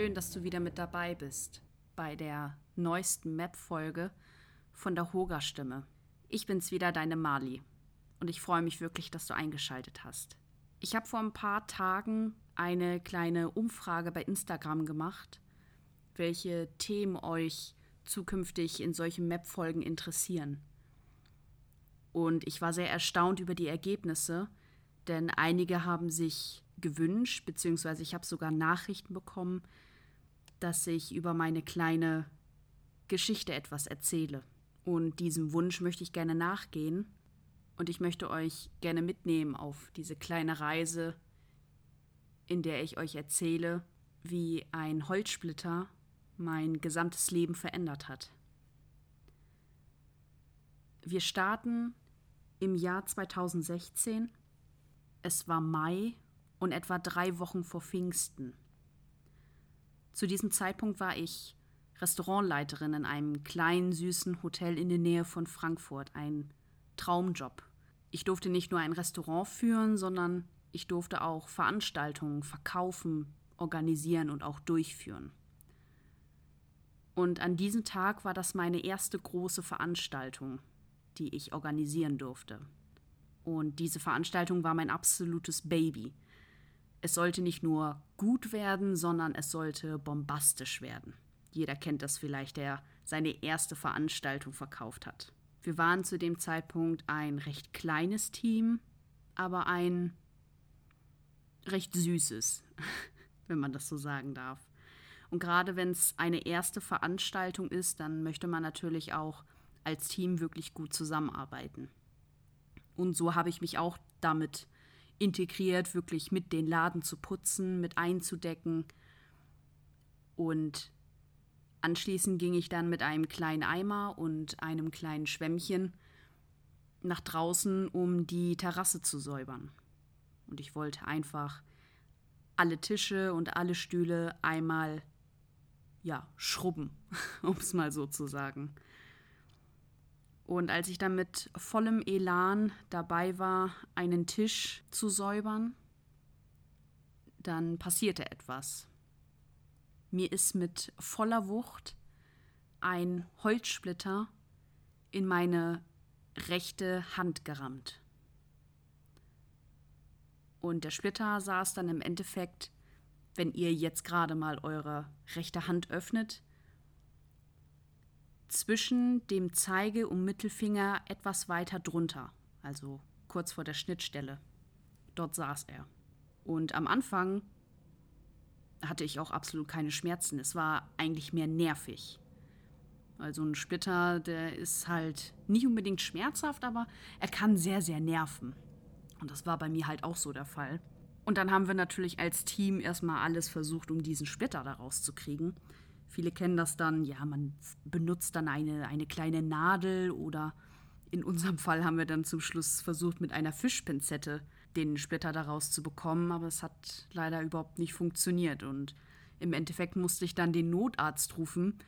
schön, dass du wieder mit dabei bist bei der neuesten Map-Folge von der Hoga-Stimme. Ich bin's wieder, deine Mali. Und ich freue mich wirklich, dass du eingeschaltet hast. Ich habe vor ein paar Tagen eine kleine Umfrage bei Instagram gemacht, welche Themen euch zukünftig in solchen Map-Folgen interessieren. Und ich war sehr erstaunt über die Ergebnisse, denn einige haben sich gewünscht, beziehungsweise ich habe sogar Nachrichten bekommen, dass ich über meine kleine Geschichte etwas erzähle. Und diesem Wunsch möchte ich gerne nachgehen. Und ich möchte euch gerne mitnehmen auf diese kleine Reise, in der ich euch erzähle, wie ein Holzsplitter mein gesamtes Leben verändert hat. Wir starten im Jahr 2016. Es war Mai und etwa drei Wochen vor Pfingsten. Zu diesem Zeitpunkt war ich Restaurantleiterin in einem kleinen, süßen Hotel in der Nähe von Frankfurt. Ein Traumjob. Ich durfte nicht nur ein Restaurant führen, sondern ich durfte auch Veranstaltungen verkaufen, organisieren und auch durchführen. Und an diesem Tag war das meine erste große Veranstaltung, die ich organisieren durfte. Und diese Veranstaltung war mein absolutes Baby. Es sollte nicht nur gut werden, sondern es sollte bombastisch werden. Jeder kennt das vielleicht, der seine erste Veranstaltung verkauft hat. Wir waren zu dem Zeitpunkt ein recht kleines Team, aber ein recht süßes, wenn man das so sagen darf. Und gerade wenn es eine erste Veranstaltung ist, dann möchte man natürlich auch als Team wirklich gut zusammenarbeiten. Und so habe ich mich auch damit integriert, wirklich mit den Laden zu putzen, mit einzudecken. Und anschließend ging ich dann mit einem kleinen Eimer und einem kleinen Schwämmchen nach draußen, um die Terrasse zu säubern. Und ich wollte einfach alle Tische und alle Stühle einmal ja, schrubben, um es mal so zu sagen. Und als ich dann mit vollem Elan dabei war, einen Tisch zu säubern, dann passierte etwas. Mir ist mit voller Wucht ein Holzsplitter in meine rechte Hand gerammt. Und der Splitter saß dann im Endeffekt, wenn ihr jetzt gerade mal eure rechte Hand öffnet, zwischen dem Zeige- und Mittelfinger etwas weiter drunter, also kurz vor der Schnittstelle. Dort saß er. Und am Anfang hatte ich auch absolut keine Schmerzen. Es war eigentlich mehr nervig. Also ein Splitter, der ist halt nicht unbedingt schmerzhaft, aber er kann sehr, sehr nerven. Und das war bei mir halt auch so der Fall. Und dann haben wir natürlich als Team erstmal alles versucht, um diesen Splitter da rauszukriegen. Viele kennen das dann, ja, man benutzt dann eine, eine kleine Nadel oder in unserem Fall haben wir dann zum Schluss versucht, mit einer Fischpinzette den Splitter daraus zu bekommen, aber es hat leider überhaupt nicht funktioniert. Und im Endeffekt musste ich dann den Notarzt rufen,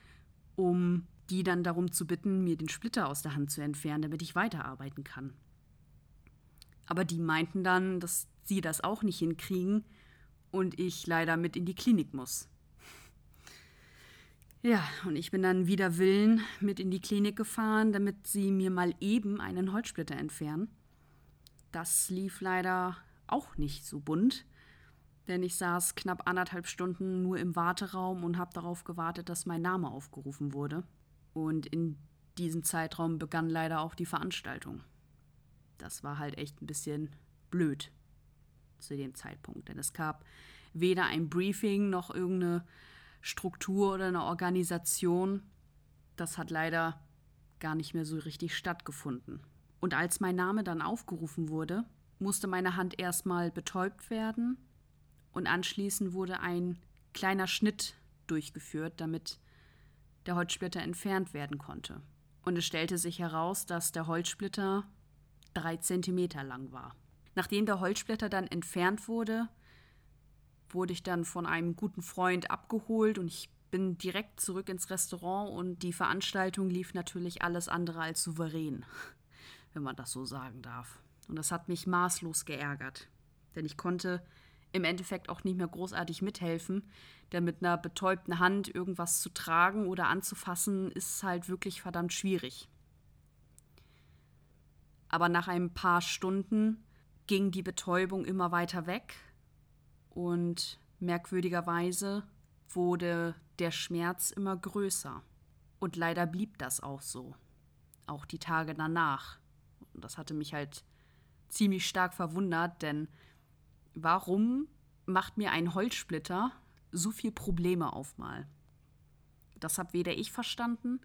um die dann darum zu bitten, mir den Splitter aus der Hand zu entfernen, damit ich weiterarbeiten kann. Aber die meinten dann, dass sie das auch nicht hinkriegen und ich leider mit in die Klinik muss. Ja, und ich bin dann wieder Willen mit in die Klinik gefahren, damit sie mir mal eben einen Holzsplitter entfernen. Das lief leider auch nicht so bunt, denn ich saß knapp anderthalb Stunden nur im Warteraum und habe darauf gewartet, dass mein Name aufgerufen wurde. Und in diesem Zeitraum begann leider auch die Veranstaltung. Das war halt echt ein bisschen blöd zu dem Zeitpunkt, denn es gab weder ein Briefing noch irgendeine Struktur oder eine Organisation, das hat leider gar nicht mehr so richtig stattgefunden. Und als mein Name dann aufgerufen wurde, musste meine Hand erstmal betäubt werden und anschließend wurde ein kleiner Schnitt durchgeführt, damit der Holzsplitter entfernt werden konnte. Und es stellte sich heraus, dass der Holzsplitter drei Zentimeter lang war. Nachdem der Holzsplitter dann entfernt wurde, wurde ich dann von einem guten Freund abgeholt und ich bin direkt zurück ins Restaurant und die Veranstaltung lief natürlich alles andere als souverän, wenn man das so sagen darf. Und das hat mich maßlos geärgert, denn ich konnte im Endeffekt auch nicht mehr großartig mithelfen, denn mit einer betäubten Hand irgendwas zu tragen oder anzufassen, ist halt wirklich verdammt schwierig. Aber nach ein paar Stunden ging die Betäubung immer weiter weg und merkwürdigerweise wurde der Schmerz immer größer. Und leider blieb das auch so. Auch die Tage danach. Das hatte mich halt ziemlich stark verwundert, denn warum macht mir ein Holzsplitter so viel Probleme auf mal? Das habe weder ich verstanden,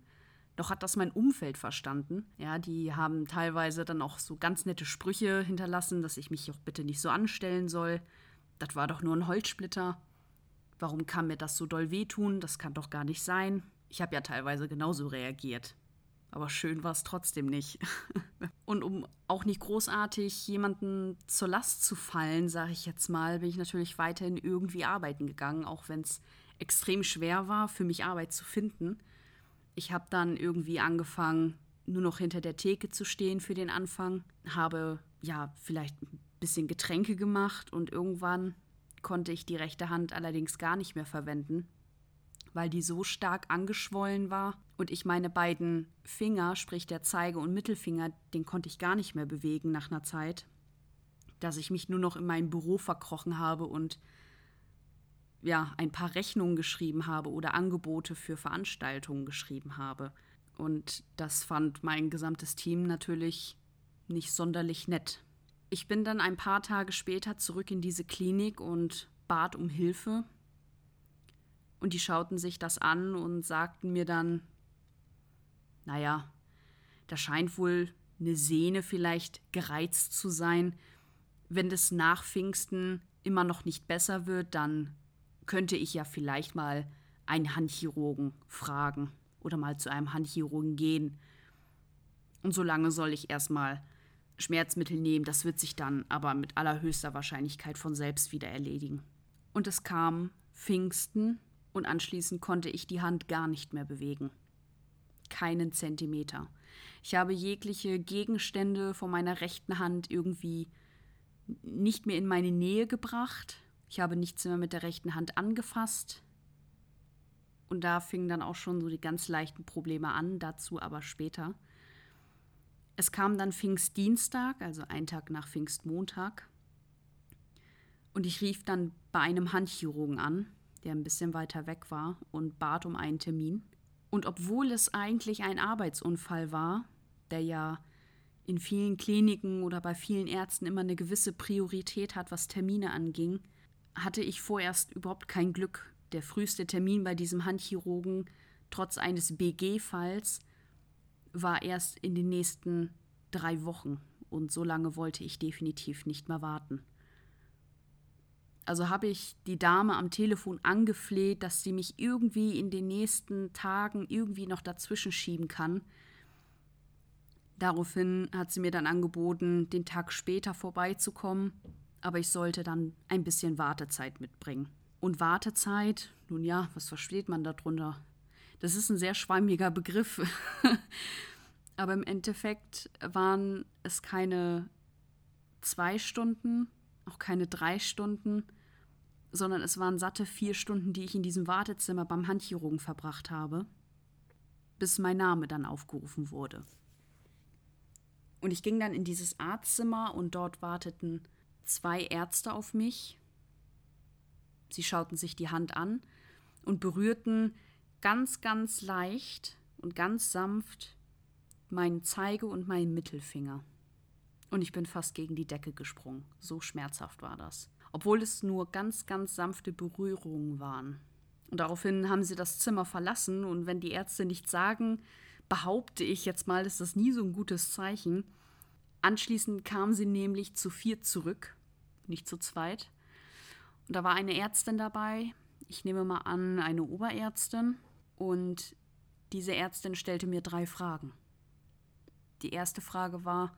noch hat das mein Umfeld verstanden. Ja, die haben teilweise dann auch so ganz nette Sprüche hinterlassen, dass ich mich auch bitte nicht so anstellen soll. Das war doch nur ein Holzsplitter. Warum kann mir das so doll wehtun? Das kann doch gar nicht sein. Ich habe ja teilweise genauso reagiert. Aber schön war es trotzdem nicht. Und um auch nicht großartig jemanden zur Last zu fallen, sage ich jetzt mal, bin ich natürlich weiterhin irgendwie arbeiten gegangen, auch wenn es extrem schwer war, für mich Arbeit zu finden. Ich habe dann irgendwie angefangen, nur noch hinter der Theke zu stehen für den Anfang, habe ja vielleicht ein bisschen Getränke gemacht und irgendwann konnte ich die rechte Hand allerdings gar nicht mehr verwenden, weil die so stark angeschwollen war und ich meine beiden Finger, sprich der Zeige- und Mittelfinger, den konnte ich gar nicht mehr bewegen nach einer Zeit, dass ich mich nur noch in mein Büro verkrochen habe und ja, ein paar Rechnungen geschrieben habe oder Angebote für Veranstaltungen geschrieben habe. Und das fand mein gesamtes Team natürlich nicht sonderlich nett. Ich bin dann ein paar Tage später zurück in diese Klinik und bat um Hilfe. Und die schauten sich das an und sagten mir dann, naja, da scheint wohl eine Sehne vielleicht gereizt zu sein. Wenn das nach Pfingsten immer noch nicht besser wird, dann könnte ich ja vielleicht mal einen Handchirurgen fragen oder mal zu einem Handchirurgen gehen. Und solange soll ich erstmal Schmerzmittel nehmen, das wird sich dann aber mit allerhöchster Wahrscheinlichkeit von selbst wieder erledigen. Und es kam Pfingsten und anschließend konnte ich die Hand gar nicht mehr bewegen. Keinen Zentimeter. Ich habe jegliche Gegenstände von meiner rechten Hand irgendwie nicht mehr in meine Nähe gebracht. Ich habe nichts mehr mit der rechten Hand angefasst. Und da fingen dann auch schon so die ganz leichten Probleme an, dazu aber später. Es kam dann Pfingstdienstag, also ein Tag nach Pfingstmontag. Und ich rief dann bei einem Handchirurgen an, der ein bisschen weiter weg war, und bat um einen Termin. Und obwohl es eigentlich ein Arbeitsunfall war, der ja in vielen Kliniken oder bei vielen Ärzten immer eine gewisse Priorität hat, was Termine anging, hatte ich vorerst überhaupt kein Glück. Der früheste Termin bei diesem Handchirurgen, trotz eines BG-Falls, war erst in den nächsten drei Wochen und so lange wollte ich definitiv nicht mehr warten. Also habe ich die Dame am Telefon angefleht, dass sie mich irgendwie in den nächsten Tagen irgendwie noch dazwischen schieben kann. Daraufhin hat sie mir dann angeboten, den Tag später vorbeizukommen, aber ich sollte dann ein bisschen Wartezeit mitbringen. Und Wartezeit, nun ja, was versteht man darunter? Das ist ein sehr schwammiger Begriff. Aber im Endeffekt waren es keine zwei Stunden, auch keine drei Stunden, sondern es waren satte vier Stunden, die ich in diesem Wartezimmer beim Handchirurgen verbracht habe, bis mein Name dann aufgerufen wurde. Und ich ging dann in dieses Arztzimmer und dort warteten zwei Ärzte auf mich. Sie schauten sich die Hand an und berührten ganz, ganz leicht und ganz sanft meinen Zeige- und meinen Mittelfinger. Und ich bin fast gegen die Decke gesprungen. So schmerzhaft war das. Obwohl es nur ganz, ganz sanfte Berührungen waren. Und daraufhin haben sie das Zimmer verlassen. Und wenn die Ärzte nichts sagen, behaupte ich jetzt mal, ist das nie so ein gutes Zeichen. Anschließend kamen sie nämlich zu vier zurück, nicht zu zweit. Und da war eine Ärztin dabei, ich nehme mal an, eine Oberärztin. Und diese Ärztin stellte mir drei Fragen. Die erste Frage war,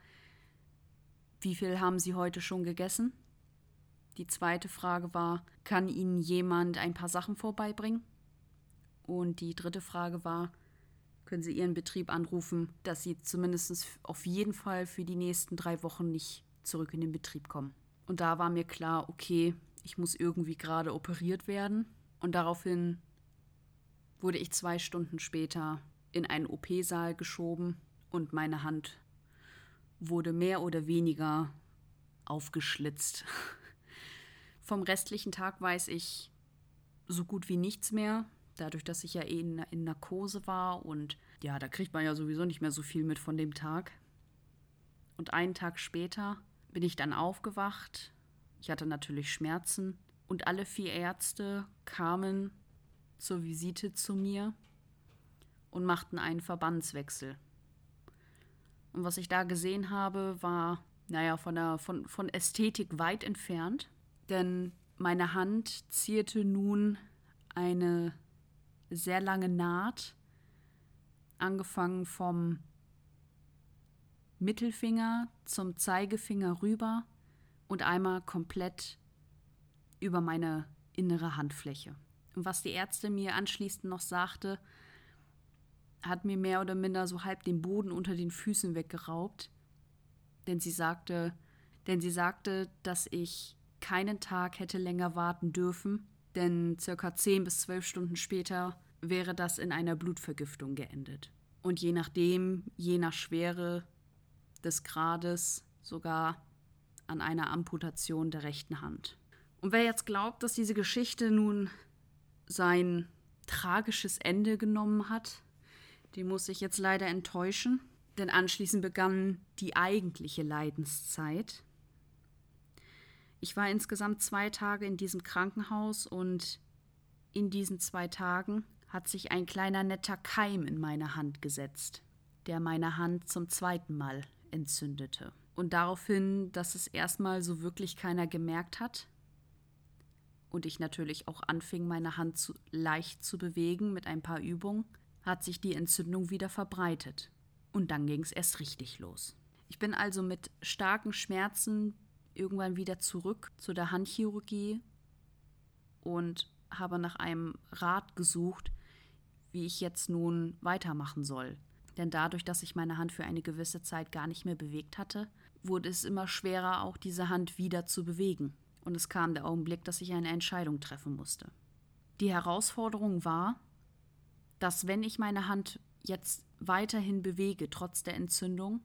wie viel haben Sie heute schon gegessen? Die zweite Frage war, kann Ihnen jemand ein paar Sachen vorbeibringen? Und die dritte Frage war, können Sie Ihren Betrieb anrufen, dass Sie zumindest auf jeden Fall für die nächsten drei Wochen nicht zurück in den Betrieb kommen. Und da war mir klar, okay, ich muss irgendwie gerade operiert werden. Und daraufhin wurde ich zwei Stunden später in einen OP-Saal geschoben und meine Hand wurde mehr oder weniger aufgeschlitzt. Vom restlichen Tag weiß ich so gut wie nichts mehr, dadurch, dass ich ja eh in, in Narkose war und ja, da kriegt man ja sowieso nicht mehr so viel mit von dem Tag. Und einen Tag später bin ich dann aufgewacht. Ich hatte natürlich Schmerzen und alle vier Ärzte kamen zur Visite zu mir und machten einen Verbandswechsel. Und was ich da gesehen habe, war, naja, von, der, von, von Ästhetik weit entfernt. Denn meine Hand zierte nun eine sehr lange Naht, angefangen vom Mittelfinger zum Zeigefinger rüber und einmal komplett über meine innere Handfläche. Und was die Ärztin mir anschließend noch sagte, hat mir mehr oder minder so halb den Boden unter den Füßen weggeraubt. Denn sie sagte, denn sie sagte, dass ich keinen Tag hätte länger warten dürfen, denn circa 10 bis 12 Stunden später wäre das in einer Blutvergiftung geendet. Und je nachdem, je nach Schwere des Grades, sogar an einer Amputation der rechten Hand. Und wer jetzt glaubt, dass diese Geschichte nun sein tragisches Ende genommen hat, den muss ich jetzt leider enttäuschen, denn anschließend begann die eigentliche Leidenszeit. Ich war insgesamt zwei Tage in diesem Krankenhaus und in diesen zwei Tagen hat sich ein kleiner netter Keim in meine Hand gesetzt, der meine Hand zum zweiten Mal entzündete. Und daraufhin, dass es erstmal so wirklich keiner gemerkt hat, und ich natürlich auch anfing, meine Hand zu, leicht zu bewegen mit ein paar Übungen, hat sich die Entzündung wieder verbreitet. Und dann ging es erst richtig los. Ich bin also mit starken Schmerzen irgendwann wieder zurück zu der Handchirurgie und habe nach einem Rat gesucht, wie ich jetzt nun weitermachen soll. Denn dadurch, dass ich meine Hand für eine gewisse Zeit gar nicht mehr bewegt hatte, wurde es immer schwerer, auch diese Hand wieder zu bewegen und es kam der Augenblick, dass ich eine Entscheidung treffen musste. Die Herausforderung war, dass wenn ich meine Hand jetzt weiterhin bewege, trotz der Entzündung,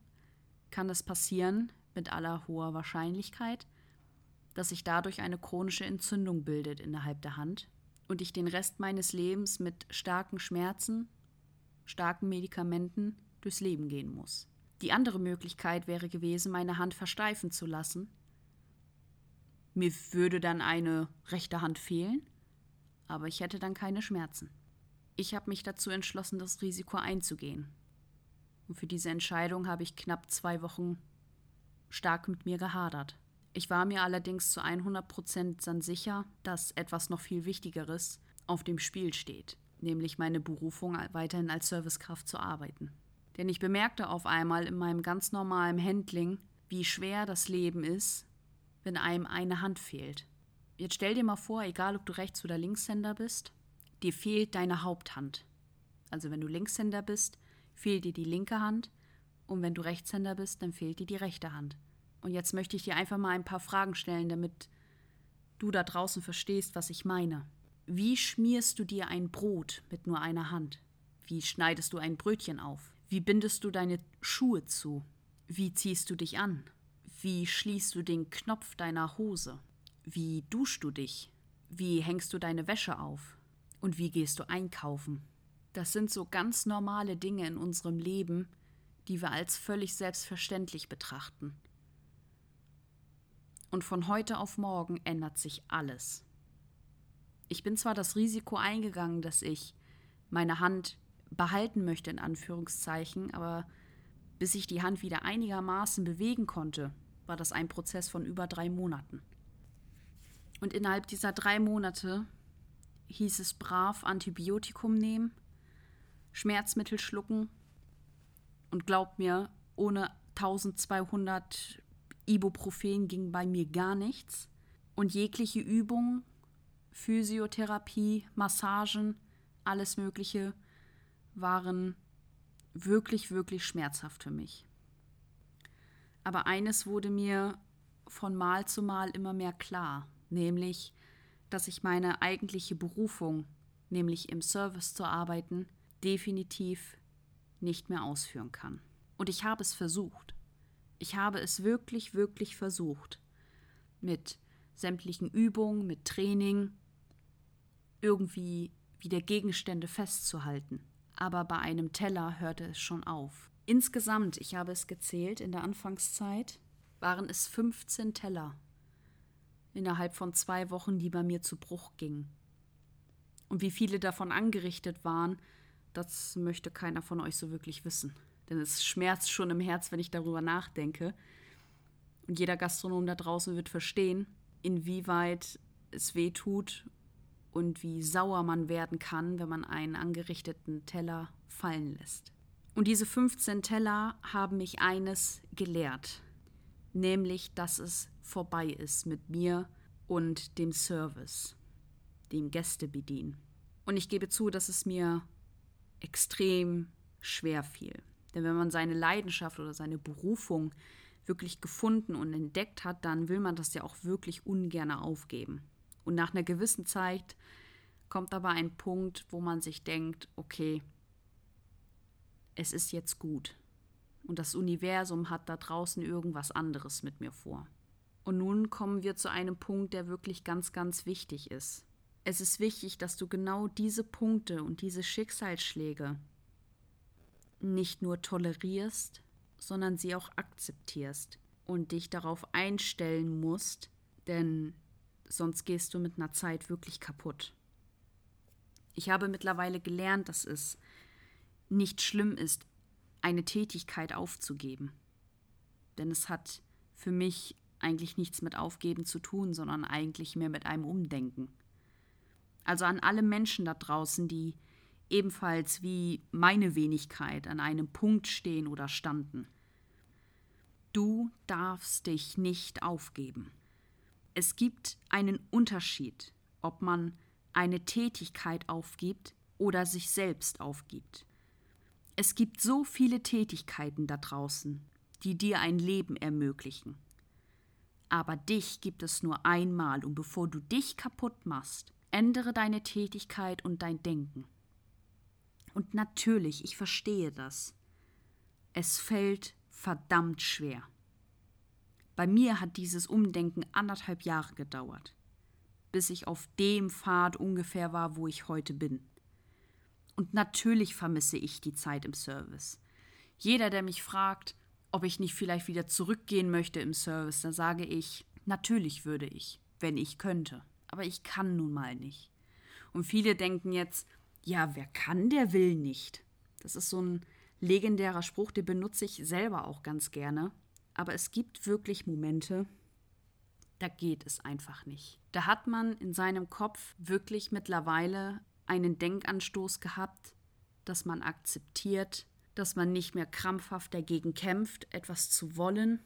kann es passieren, mit aller hoher Wahrscheinlichkeit, dass sich dadurch eine chronische Entzündung bildet innerhalb der Hand und ich den Rest meines Lebens mit starken Schmerzen, starken Medikamenten durchs Leben gehen muss. Die andere Möglichkeit wäre gewesen, meine Hand versteifen zu lassen mir würde dann eine rechte Hand fehlen, aber ich hätte dann keine Schmerzen. Ich habe mich dazu entschlossen, das Risiko einzugehen. Und für diese Entscheidung habe ich knapp zwei Wochen stark mit mir gehadert. Ich war mir allerdings zu 100 Prozent dann sicher, dass etwas noch viel Wichtigeres auf dem Spiel steht, nämlich meine Berufung weiterhin als Servicekraft zu arbeiten. Denn ich bemerkte auf einmal in meinem ganz normalen Handling, wie schwer das Leben ist, wenn einem eine Hand fehlt. Jetzt stell dir mal vor, egal ob du Rechts- oder Linkshänder bist, dir fehlt deine Haupthand. Also wenn du Linkshänder bist, fehlt dir die linke Hand und wenn du Rechtshänder bist, dann fehlt dir die rechte Hand. Und jetzt möchte ich dir einfach mal ein paar Fragen stellen, damit du da draußen verstehst, was ich meine. Wie schmierst du dir ein Brot mit nur einer Hand? Wie schneidest du ein Brötchen auf? Wie bindest du deine Schuhe zu? Wie ziehst du dich an? Wie schließt du den Knopf deiner Hose? Wie duschst du dich? Wie hängst du deine Wäsche auf? Und wie gehst du einkaufen? Das sind so ganz normale Dinge in unserem Leben, die wir als völlig selbstverständlich betrachten. Und von heute auf morgen ändert sich alles. Ich bin zwar das Risiko eingegangen, dass ich meine Hand behalten möchte, in Anführungszeichen, aber bis ich die Hand wieder einigermaßen bewegen konnte, war das ein Prozess von über drei Monaten. Und innerhalb dieser drei Monate hieß es brav Antibiotikum nehmen, Schmerzmittel schlucken und glaubt mir, ohne 1200 Ibuprofen ging bei mir gar nichts. Und jegliche Übung, Physiotherapie, Massagen, alles Mögliche waren wirklich, wirklich schmerzhaft für mich. Aber eines wurde mir von Mal zu Mal immer mehr klar, nämlich, dass ich meine eigentliche Berufung, nämlich im Service zu arbeiten, definitiv nicht mehr ausführen kann. Und ich habe es versucht. Ich habe es wirklich, wirklich versucht. Mit sämtlichen Übungen, mit Training, irgendwie wieder Gegenstände festzuhalten. Aber bei einem Teller hörte es schon auf. Insgesamt, ich habe es gezählt, in der Anfangszeit waren es 15 Teller innerhalb von zwei Wochen, die bei mir zu Bruch gingen. Und wie viele davon angerichtet waren, das möchte keiner von euch so wirklich wissen. Denn es schmerzt schon im Herz, wenn ich darüber nachdenke. Und jeder Gastronom da draußen wird verstehen, inwieweit es weh tut und wie sauer man werden kann, wenn man einen angerichteten Teller fallen lässt. Und diese 15 Teller haben mich eines gelehrt, nämlich dass es vorbei ist mit mir und dem Service, dem Gästebedienen. Und ich gebe zu, dass es mir extrem schwer fiel. Denn wenn man seine Leidenschaft oder seine Berufung wirklich gefunden und entdeckt hat, dann will man das ja auch wirklich ungern aufgeben. Und nach einer gewissen Zeit kommt aber ein Punkt, wo man sich denkt, okay, es ist jetzt gut. Und das Universum hat da draußen irgendwas anderes mit mir vor. Und nun kommen wir zu einem Punkt, der wirklich ganz, ganz wichtig ist. Es ist wichtig, dass du genau diese Punkte und diese Schicksalsschläge nicht nur tolerierst, sondern sie auch akzeptierst und dich darauf einstellen musst, denn sonst gehst du mit einer Zeit wirklich kaputt. Ich habe mittlerweile gelernt, dass es nicht schlimm ist, eine Tätigkeit aufzugeben. Denn es hat für mich eigentlich nichts mit Aufgeben zu tun, sondern eigentlich mehr mit einem Umdenken. Also an alle Menschen da draußen, die ebenfalls wie meine Wenigkeit an einem Punkt stehen oder standen. Du darfst dich nicht aufgeben. Es gibt einen Unterschied, ob man eine Tätigkeit aufgibt oder sich selbst aufgibt. Es gibt so viele Tätigkeiten da draußen, die dir ein Leben ermöglichen. Aber dich gibt es nur einmal und bevor du dich kaputt machst, ändere deine Tätigkeit und dein Denken. Und natürlich, ich verstehe das. Es fällt verdammt schwer. Bei mir hat dieses Umdenken anderthalb Jahre gedauert, bis ich auf dem Pfad ungefähr war, wo ich heute bin. Und natürlich vermisse ich die Zeit im Service. Jeder, der mich fragt, ob ich nicht vielleicht wieder zurückgehen möchte im Service, dann sage ich, natürlich würde ich, wenn ich könnte. Aber ich kann nun mal nicht. Und viele denken jetzt, ja, wer kann, der will nicht. Das ist so ein legendärer Spruch, den benutze ich selber auch ganz gerne. Aber es gibt wirklich Momente, da geht es einfach nicht. Da hat man in seinem Kopf wirklich mittlerweile einen Denkanstoß gehabt, dass man akzeptiert, dass man nicht mehr krampfhaft dagegen kämpft, etwas zu wollen,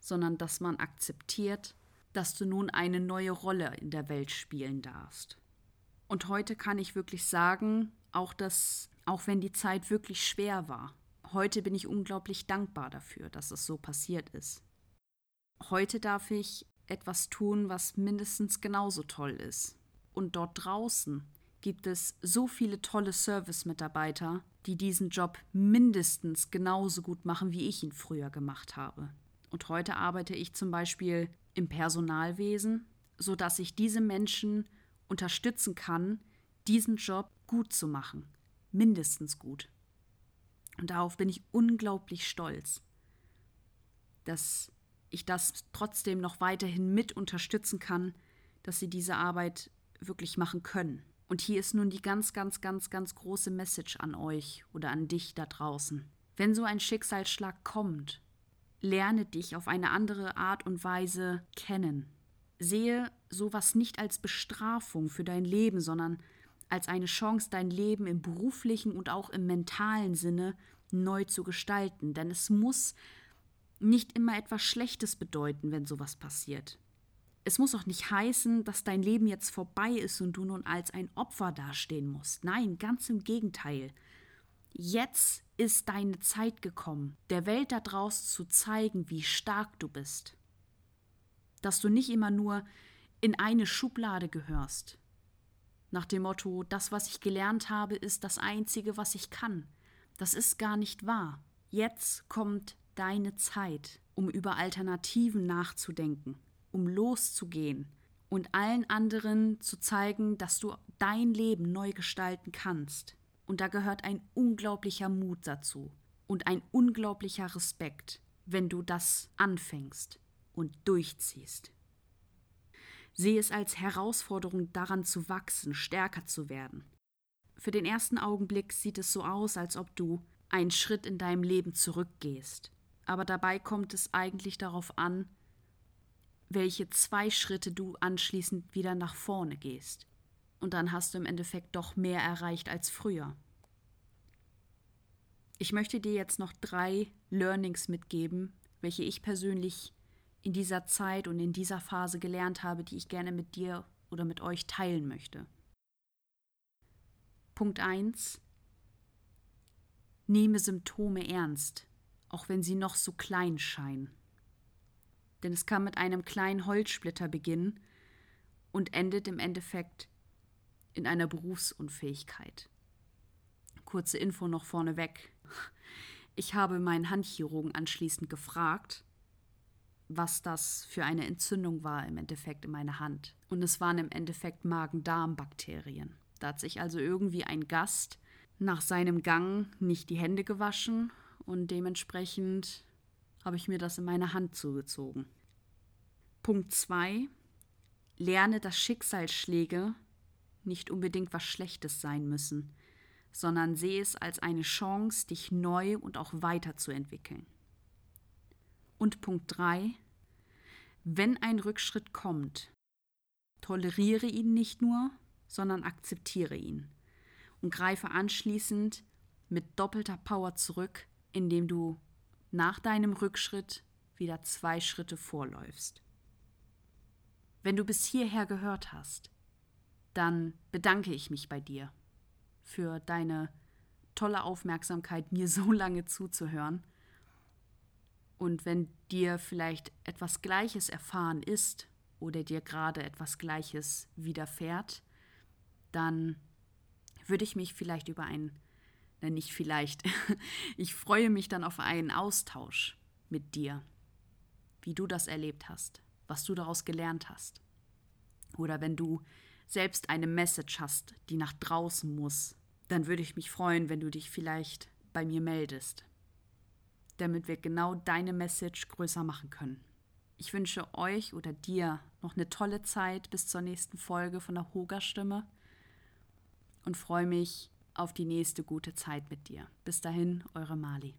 sondern dass man akzeptiert, dass du nun eine neue Rolle in der Welt spielen darfst. Und heute kann ich wirklich sagen, auch dass, auch wenn die Zeit wirklich schwer war, heute bin ich unglaublich dankbar dafür, dass es so passiert ist. Heute darf ich etwas tun, was mindestens genauso toll ist. Und dort draußen gibt es so viele tolle Service-Mitarbeiter, die diesen Job mindestens genauso gut machen, wie ich ihn früher gemacht habe. Und heute arbeite ich zum Beispiel im Personalwesen, sodass ich diese Menschen unterstützen kann, diesen Job gut zu machen. Mindestens gut. Und darauf bin ich unglaublich stolz, dass ich das trotzdem noch weiterhin mit unterstützen kann, dass sie diese Arbeit wirklich machen können. Und hier ist nun die ganz, ganz, ganz, ganz große Message an euch oder an dich da draußen. Wenn so ein Schicksalsschlag kommt, lerne dich auf eine andere Art und Weise kennen. Sehe sowas nicht als Bestrafung für dein Leben, sondern als eine Chance, dein Leben im beruflichen und auch im mentalen Sinne neu zu gestalten. Denn es muss nicht immer etwas Schlechtes bedeuten, wenn sowas passiert. Es muss auch nicht heißen, dass dein Leben jetzt vorbei ist und du nun als ein Opfer dastehen musst. Nein, ganz im Gegenteil. Jetzt ist deine Zeit gekommen, der Welt da draußen zu zeigen, wie stark du bist. Dass du nicht immer nur in eine Schublade gehörst. Nach dem Motto, das, was ich gelernt habe, ist das Einzige, was ich kann. Das ist gar nicht wahr. Jetzt kommt deine Zeit, um über Alternativen nachzudenken, um loszugehen und allen anderen zu zeigen, dass du dein Leben neu gestalten kannst. Und da gehört ein unglaublicher Mut dazu und ein unglaublicher Respekt, wenn du das anfängst und durchziehst. Sehe es als Herausforderung daran zu wachsen, stärker zu werden. Für den ersten Augenblick sieht es so aus, als ob du einen Schritt in deinem Leben zurückgehst. Aber dabei kommt es eigentlich darauf an, welche zwei Schritte du anschließend wieder nach vorne gehst. Und dann hast du im Endeffekt doch mehr erreicht als früher. Ich möchte dir jetzt noch drei Learnings mitgeben, welche ich persönlich in dieser Zeit und in dieser Phase gelernt habe, die ich gerne mit dir oder mit euch teilen möchte. Punkt 1. Nehme Symptome ernst, auch wenn sie noch so klein scheinen. Denn es kann mit einem kleinen Holzsplitter beginnen und endet im Endeffekt in einer Berufsunfähigkeit. Kurze Info noch vorneweg. Ich habe meinen Handchirurgen anschließend gefragt, was das für eine Entzündung war im Endeffekt in meiner Hand. Und es waren im Endeffekt Magen-Darm-Bakterien. Da hat sich also irgendwie ein Gast nach seinem Gang nicht die Hände gewaschen und dementsprechend habe ich mir das in meine Hand zugezogen. Punkt 2. Lerne, dass Schicksalsschläge nicht unbedingt was Schlechtes sein müssen, sondern sehe es als eine Chance, dich neu und auch weiterzuentwickeln. Und Punkt 3. Wenn ein Rückschritt kommt, toleriere ihn nicht nur, sondern akzeptiere ihn und greife anschließend mit doppelter Power zurück, indem du nach deinem Rückschritt wieder zwei Schritte vorläufst. Wenn du bis hierher gehört hast, dann bedanke ich mich bei dir für deine tolle Aufmerksamkeit, mir so lange zuzuhören und wenn dir vielleicht etwas Gleiches erfahren ist oder dir gerade etwas Gleiches widerfährt, dann würde ich mich vielleicht über einen, nein, nicht vielleicht, ich freue mich dann auf einen Austausch mit dir, wie du das erlebt hast, was du daraus gelernt hast. Oder wenn du selbst eine Message hast, die nach draußen muss, dann würde ich mich freuen, wenn du dich vielleicht bei mir meldest damit wir genau deine Message größer machen können. Ich wünsche euch oder dir noch eine tolle Zeit bis zur nächsten Folge von der Hoga-Stimme und freue mich auf die nächste gute Zeit mit dir. Bis dahin, eure Mali.